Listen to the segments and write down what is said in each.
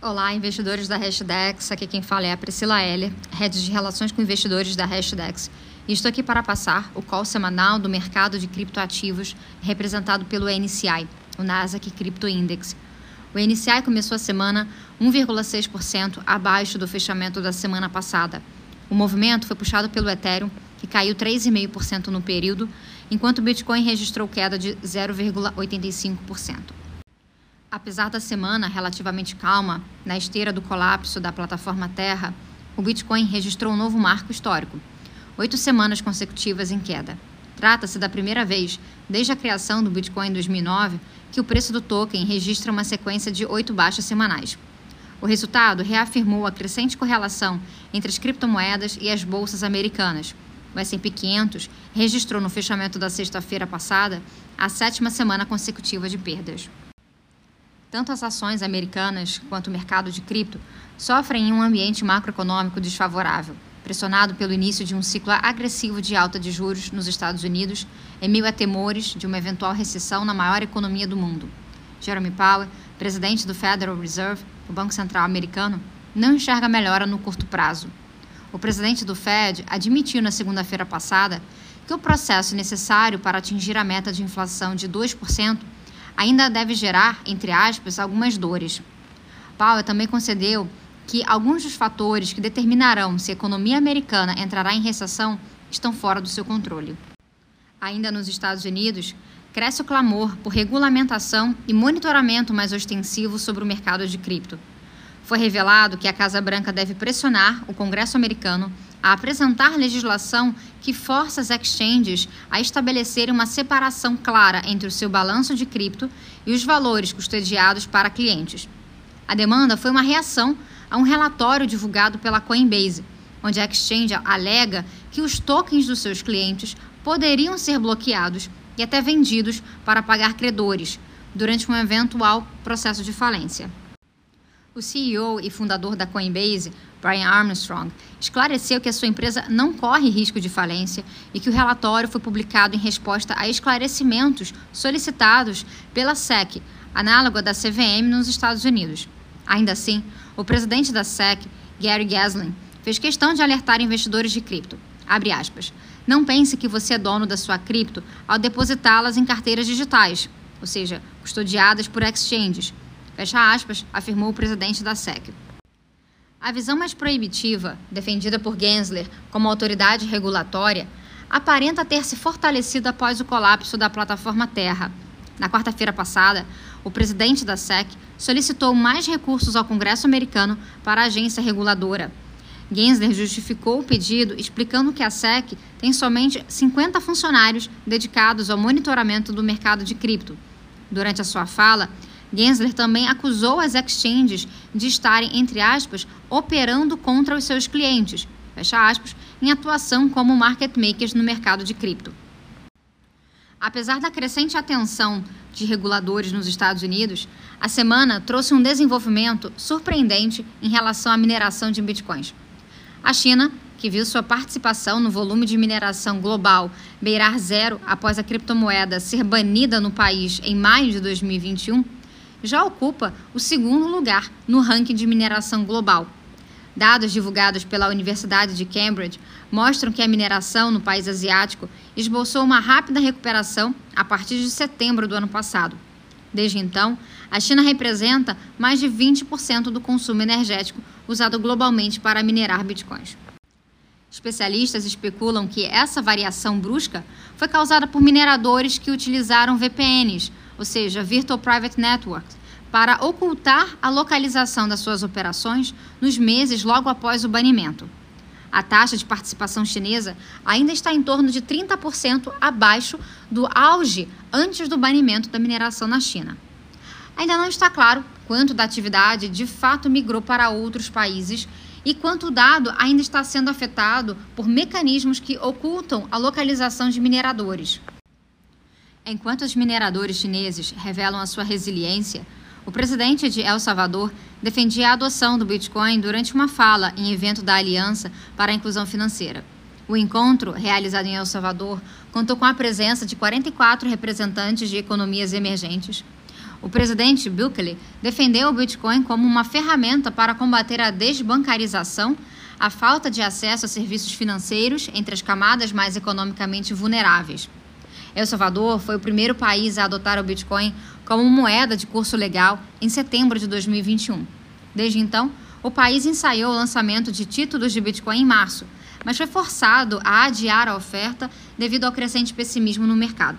Olá, investidores da Hashdex. Aqui quem fala é a Priscila Heller, Head de Relações com Investidores da Hashdex. E estou aqui para passar o call semanal do mercado de criptoativos representado pelo NCI, o Nasdaq Crypto Index. O NCI começou a semana 1,6% abaixo do fechamento da semana passada. O movimento foi puxado pelo Ethereum, que caiu 3,5% no período, enquanto o Bitcoin registrou queda de 0,85%. Apesar da semana relativamente calma, na esteira do colapso da plataforma Terra, o Bitcoin registrou um novo marco histórico: oito semanas consecutivas em queda. Trata-se da primeira vez, desde a criação do Bitcoin em 2009, que o preço do token registra uma sequência de oito baixas semanais. O resultado reafirmou a crescente correlação entre as criptomoedas e as bolsas americanas. O S&P 500 registrou no fechamento da sexta-feira passada a sétima semana consecutiva de perdas. Tanto as ações americanas quanto o mercado de cripto sofrem em um ambiente macroeconômico desfavorável, pressionado pelo início de um ciclo agressivo de alta de juros nos Estados Unidos, em meio a temores de uma eventual recessão na maior economia do mundo. Jeremy Powell, presidente do Federal Reserve, o Banco Central americano, não enxerga melhora no curto prazo. O presidente do Fed admitiu na segunda-feira passada que o processo necessário para atingir a meta de inflação de 2% ainda deve gerar, entre aspas, algumas dores. Powell também concedeu que alguns dos fatores que determinarão se a economia americana entrará em recessão estão fora do seu controle. Ainda nos Estados Unidos, cresce o clamor por regulamentação e monitoramento mais ostensivo sobre o mercado de cripto. Foi revelado que a Casa Branca deve pressionar o Congresso americano a apresentar legislação que força as exchanges a estabelecerem uma separação clara entre o seu balanço de cripto e os valores custodiados para clientes. A demanda foi uma reação a um relatório divulgado pela Coinbase, onde a exchange alega que os tokens dos seus clientes poderiam ser bloqueados e até vendidos para pagar credores durante um eventual processo de falência. O CEO e fundador da Coinbase, Brian Armstrong, esclareceu que a sua empresa não corre risco de falência e que o relatório foi publicado em resposta a esclarecimentos solicitados pela SEC, análoga da CVM nos Estados Unidos. Ainda assim, o presidente da SEC, Gary Gensler, fez questão de alertar investidores de cripto. Aspas. Não pense que você é dono da sua cripto ao depositá-las em carteiras digitais, ou seja, custodiadas por exchanges Fecha aspas, afirmou o presidente da SEC. A visão mais proibitiva, defendida por Gensler como autoridade regulatória, aparenta ter se fortalecido após o colapso da plataforma Terra. Na quarta-feira passada, o presidente da SEC solicitou mais recursos ao Congresso americano para a agência reguladora. Gensler justificou o pedido explicando que a SEC tem somente 50 funcionários dedicados ao monitoramento do mercado de cripto. Durante a sua fala, Gensler também acusou as exchanges de estarem, entre aspas, operando contra os seus clientes, fecha aspas, em atuação como market makers no mercado de cripto. Apesar da crescente atenção de reguladores nos Estados Unidos, a semana trouxe um desenvolvimento surpreendente em relação à mineração de bitcoins. A China, que viu sua participação no volume de mineração global beirar zero após a criptomoeda ser banida no país em maio de 2021, já ocupa o segundo lugar no ranking de mineração global. Dados divulgados pela Universidade de Cambridge mostram que a mineração no país asiático esboçou uma rápida recuperação a partir de setembro do ano passado. Desde então, a China representa mais de 20% do consumo energético usado globalmente para minerar bitcoins. Especialistas especulam que essa variação brusca foi causada por mineradores que utilizaram VPNs, ou seja, Virtual Private Network, para ocultar a localização das suas operações nos meses logo após o banimento. A taxa de participação chinesa ainda está em torno de 30% abaixo do auge antes do banimento da mineração na China. Ainda não está claro quanto da atividade de fato migrou para outros países e quanto o dado ainda está sendo afetado por mecanismos que ocultam a localização de mineradores. Enquanto os mineradores chineses revelam a sua resiliência, o presidente de El Salvador defendia a adoção do Bitcoin durante uma fala em evento da Aliança para a Inclusão Financeira. O encontro, realizado em El Salvador, contou com a presença de 44 representantes de economias emergentes. O presidente Bukele defendeu o Bitcoin como uma ferramenta para combater a desbancarização, a falta de acesso a serviços financeiros entre as camadas mais economicamente vulneráveis. El Salvador foi o primeiro país a adotar o Bitcoin como moeda de curso legal em setembro de 2021. Desde então, o país ensaiou o lançamento de títulos de Bitcoin em março, mas foi forçado a adiar a oferta devido ao crescente pessimismo no mercado.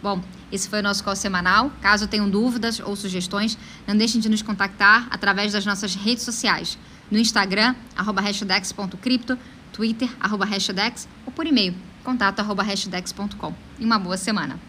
Bom, esse foi o nosso call semanal. Caso tenham dúvidas ou sugestões, não deixem de nos contactar através das nossas redes sociais. No Instagram, arroba hashdex.cripto, Twitter, arroba hashdex, ou por e-mail, contato arroba hashdex.com. E uma boa semana.